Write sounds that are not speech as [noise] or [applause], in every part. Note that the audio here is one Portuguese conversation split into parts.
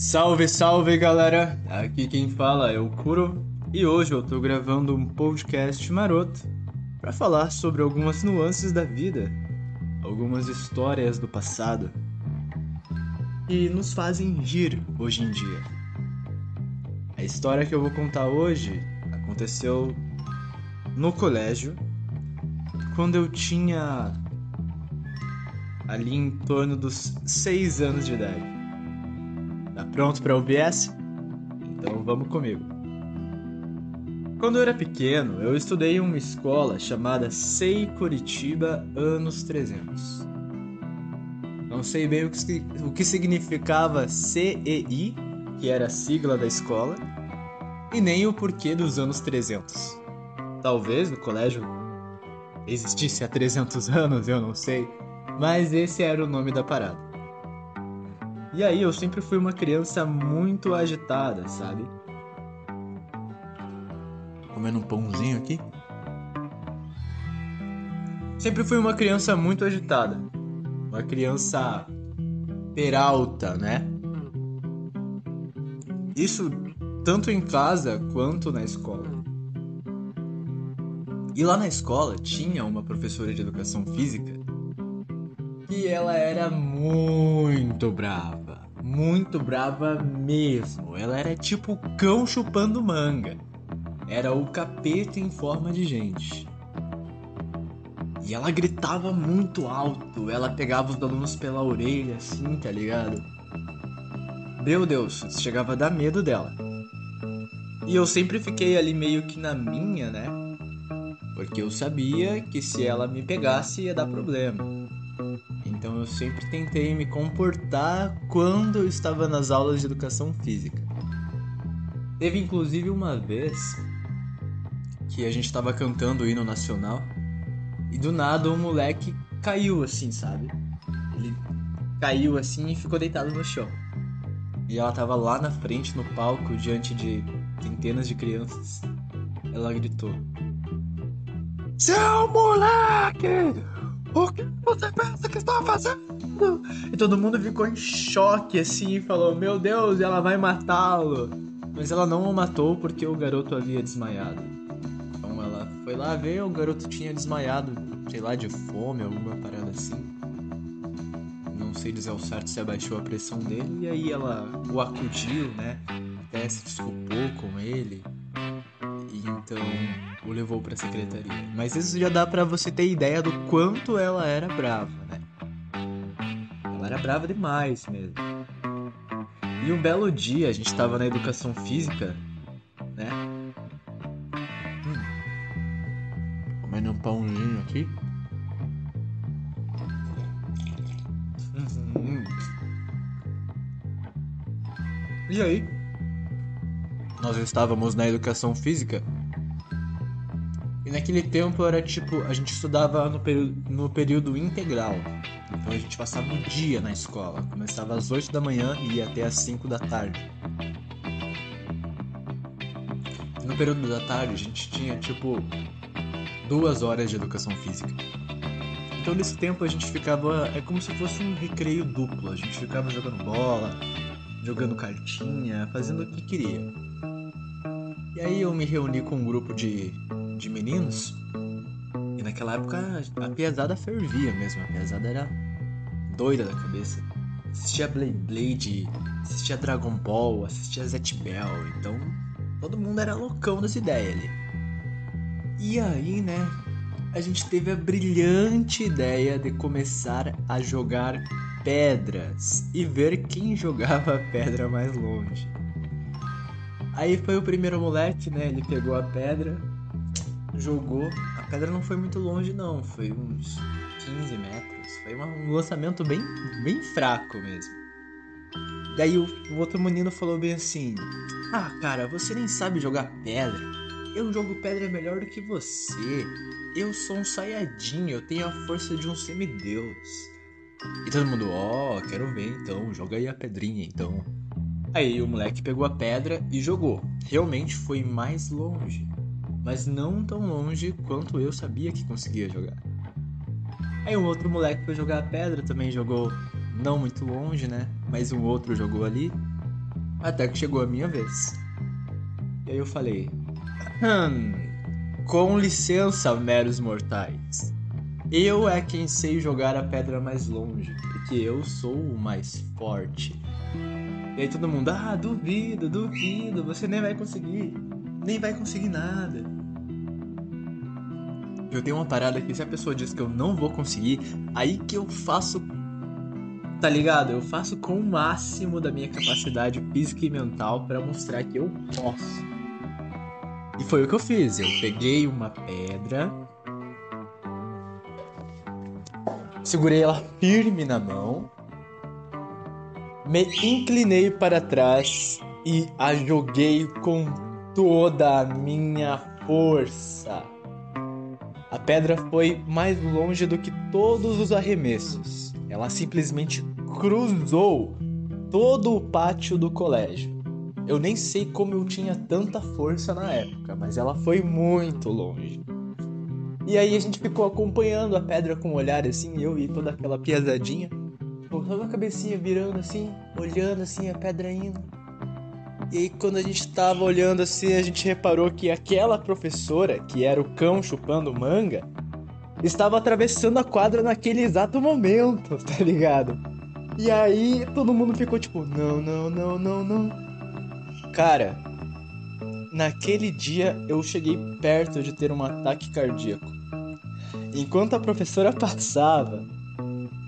Salve, salve galera! Aqui quem fala é o Kuro e hoje eu tô gravando um podcast maroto para falar sobre algumas nuances da vida, algumas histórias do passado que nos fazem rir hoje em dia. A história que eu vou contar hoje aconteceu no colégio quando eu tinha ali em torno dos 6 anos de idade. Tá pronto para essa? Então vamos comigo. Quando eu era pequeno, eu estudei em uma escola chamada Sei Curitiba Anos 300. Não sei bem o que, o que significava CEI, que era a sigla da escola, e nem o porquê dos anos 300. Talvez no colégio existisse há 300 anos, eu não sei, mas esse era o nome da parada. E aí eu sempre fui uma criança muito agitada, sabe? Comendo um pãozinho aqui. Sempre fui uma criança muito agitada. Uma criança peralta, né? Isso tanto em casa quanto na escola. E lá na escola tinha uma professora de educação física que ela era muito brava. Muito brava mesmo. Ela era tipo cão chupando manga. Era o capeta em forma de gente. E ela gritava muito alto. Ela pegava os alunos pela orelha, assim, tá ligado? Meu Deus, chegava a dar medo dela. E eu sempre fiquei ali meio que na minha, né? Porque eu sabia que se ela me pegasse ia dar problema. Eu sempre tentei me comportar quando eu estava nas aulas de educação física. Teve inclusive uma vez que a gente estava cantando o hino nacional e do nada um moleque caiu assim, sabe? Ele caiu assim e ficou deitado no chão. E ela estava lá na frente no palco diante de centenas de crianças. Ela gritou: Seu moleque! O que você pensa que está fazendo? E todo mundo ficou em choque assim e falou: Meu Deus, ela vai matá-lo. Mas ela não o matou porque o garoto havia desmaiado. Então ela foi lá ver, o garoto tinha desmaiado, sei lá, de fome, alguma parada assim. Não sei dizer ao certo se abaixou a pressão dele. E aí ela o acudiu, né? Até se desculpou com ele então o levou para a secretaria. Mas isso já dá para você ter ideia do quanto ela era brava, né? Ela era brava demais mesmo. E um belo dia a gente estava na educação física, né? Hum. Comendo um pãozinho aqui. Hum. E aí? Nós estávamos na educação física naquele tempo era tipo, a gente estudava no período, no período integral. Então a gente passava o dia na escola. Começava às 8 da manhã e ia até às 5 da tarde. No período da tarde a gente tinha tipo duas horas de educação física. Então nesse tempo a gente ficava. É como se fosse um recreio duplo. A gente ficava jogando bola, jogando cartinha, fazendo o que queria. E aí eu me reuni com um grupo de de meninos. E naquela época a pesada fervia mesmo, a pesada era doida da cabeça. Assistia Blade Blade, assistia Dragon Ball, assistia Zet Bell, então todo mundo era loucão dessa ideia ali. E aí, né, a gente teve a brilhante ideia de começar a jogar pedras e ver quem [laughs] jogava a pedra mais longe. Aí foi o primeiro moleque, né? Ele pegou a pedra, jogou. A pedra não foi muito longe, não. Foi uns 15 metros. Foi um lançamento bem, bem fraco mesmo. Daí o, o outro menino falou bem assim: Ah, cara, você nem sabe jogar pedra. Eu jogo pedra melhor do que você. Eu sou um saiadinho, eu tenho a força de um semideus. E todo mundo, ó, oh, quero ver então, joga aí a pedrinha então. Aí o moleque pegou a pedra e jogou. Realmente foi mais longe mas não tão longe quanto eu sabia que conseguia jogar. Aí um outro moleque foi jogar a pedra, também jogou não muito longe, né? Mas um outro jogou ali. Até que chegou a minha vez. E aí eu falei: Hum, com licença, meros mortais. Eu é quem sei jogar a pedra mais longe, porque eu sou o mais forte. E aí todo mundo, ah, duvido, duvido, você nem vai conseguir, nem vai conseguir nada. Eu tenho uma parada que se a pessoa diz que eu não vou conseguir, aí que eu faço, tá ligado? Eu faço com o máximo da minha capacidade física e mental para mostrar que eu posso. E foi o que eu fiz. Eu peguei uma pedra, segurei ela firme na mão, me inclinei para trás e a joguei com toda a minha força. A pedra foi mais longe do que todos os arremessos. Ela simplesmente cruzou todo o pátio do colégio. Eu nem sei como eu tinha tanta força na época, mas ela foi muito longe. E aí a gente ficou acompanhando a pedra com um olhar assim, eu e toda aquela piazadinha, toda a cabecinha virando assim, olhando assim a pedra indo. E aí quando a gente tava olhando assim, a gente reparou que aquela professora, que era o cão chupando manga, estava atravessando a quadra naquele exato momento, [laughs] tá ligado? E aí todo mundo ficou tipo, não, não, não, não, não. Cara, naquele dia eu cheguei perto de ter um ataque cardíaco. Enquanto a professora [laughs] passava,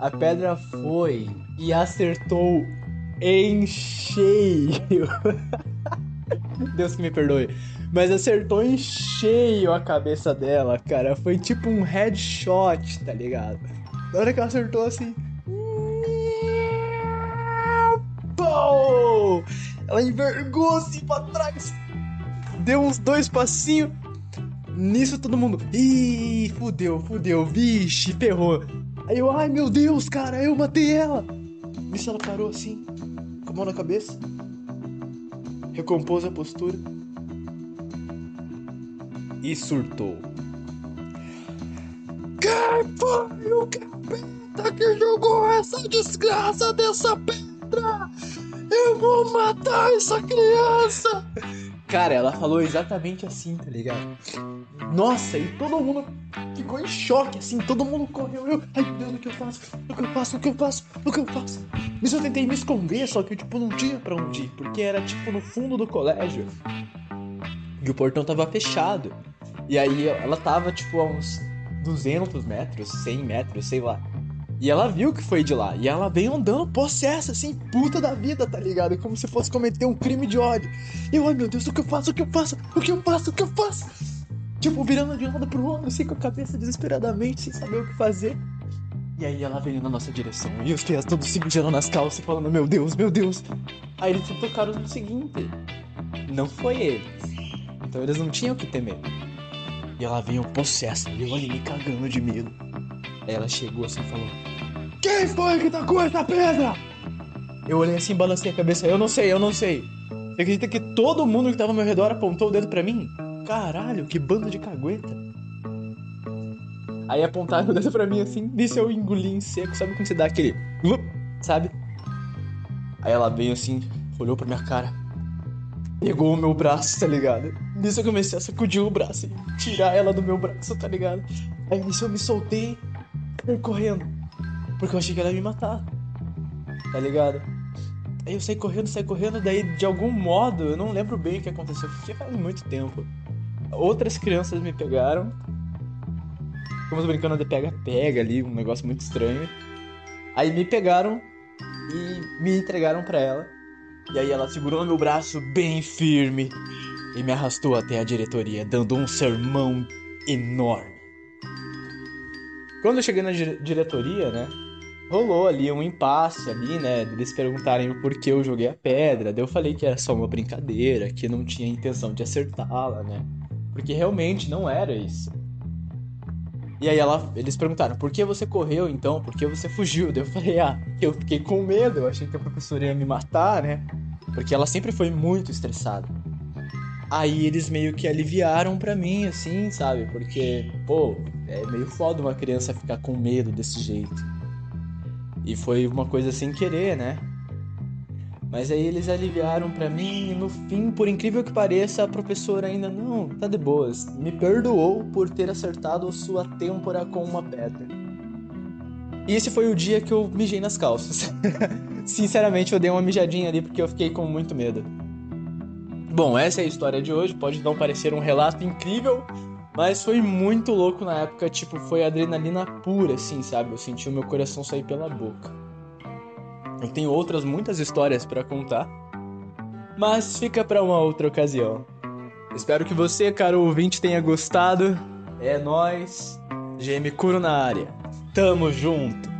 a pedra foi e acertou em cheio. [laughs] Deus que me perdoe. Mas acertou em cheio a cabeça dela, cara. Foi tipo um headshot, tá ligado? Na hora que ela acertou assim. Ela envergou assim pra trás. Deu uns dois passinhos Nisso todo mundo, ih, fudeu, fudeu, vixe, ferrou. Aí eu, ai meu Deus, cara, eu matei ela. Nisso ela parou assim, a mão na cabeça, recompôs a postura e surtou. Quem foi o capeta que jogou essa desgraça dessa pedra? Eu vou matar essa criança! Cara, ela falou exatamente assim, tá ligado? Nossa, e todo mundo ficou em choque, assim, todo mundo correu. Eu, ai meu Deus, o que eu faço? O que eu faço? O que eu faço? O que eu faço? Mas eu tentei me esconder, só que tipo, não tinha pra onde ir, porque era, tipo, no fundo do colégio. E o portão tava fechado. E aí ela tava, tipo, a uns 200 metros, 100 metros, sei lá. E ela viu que foi de lá. E ela veio andando possessa, assim, puta da vida, tá ligado? Como se fosse cometer um crime de ódio. E eu, ai meu Deus, o que eu faço? O que eu faço? O que eu faço? O que eu faço? Tipo, virando de um lado pro outro, assim, com a cabeça desesperadamente, sem saber o que fazer. E aí ela veio na nossa direção. E os pés todos se mijando nas calças, falando, meu Deus, meu Deus. Aí eles se tocaram no seguinte. Não foi eles. Então eles não tinham que temer. E ela veio possessa, e eu ali me cagando de medo. Aí ela chegou assim e falou: Quem foi que tacou essa pedra? Eu olhei assim, balancei a cabeça. Eu não sei, eu não sei. Você acredita que todo mundo que tava ao meu redor apontou o dedo para mim? Caralho, que banda de cagueta. Aí apontaram o dedo pra mim assim, disse eu engoli em seco, sabe quando você dá aquele. Sabe? Aí ela veio assim, olhou pra minha cara, pegou o meu braço, tá ligado? Nisso eu comecei a sacudir o braço e tirar ela do meu braço, tá ligado? Aí nisso eu me soltei saí correndo. Porque eu achei que ela ia me matar. Tá ligado? Aí eu saí correndo, saí correndo, daí de algum modo, eu não lembro bem o que aconteceu, porque faz muito tempo. Outras crianças me pegaram. Ficamos brincando de pega-pega ali, um negócio muito estranho. Aí me pegaram e me entregaram para ela. E aí ela segurou meu braço bem firme e me arrastou até a diretoria, dando um sermão enorme. Quando eu cheguei na diretoria, né? Rolou ali um impasse ali, né? Eles perguntarem por que eu joguei a pedra. Daí eu falei que era só uma brincadeira, que não tinha intenção de acertá-la, né? Porque realmente não era isso. E aí ela, eles perguntaram, por que você correu então? Por que você fugiu? Daí eu falei, ah, eu fiquei com medo, eu achei que a professora ia me matar, né? Porque ela sempre foi muito estressada. Aí eles meio que aliviaram para mim, assim, sabe? Porque, pô, é meio foda uma criança ficar com medo desse jeito. E foi uma coisa sem querer, né? Mas aí eles aliviaram para mim e no fim, por incrível que pareça, a professora ainda não, tá de boas. Me perdoou por ter acertado sua têmpora com uma pedra. E esse foi o dia que eu mijei nas calças. [laughs] Sinceramente, eu dei uma mijadinha ali porque eu fiquei com muito medo. Bom, essa é a história de hoje. Pode não parecer um relato incrível, mas foi muito louco na época. Tipo, foi adrenalina pura, assim, sabe? Eu senti o meu coração sair pela boca. Eu tenho outras muitas histórias para contar, mas fica para uma outra ocasião. Espero que você, caro ouvinte, tenha gostado. É nós, GM Curo na área. Tamo junto.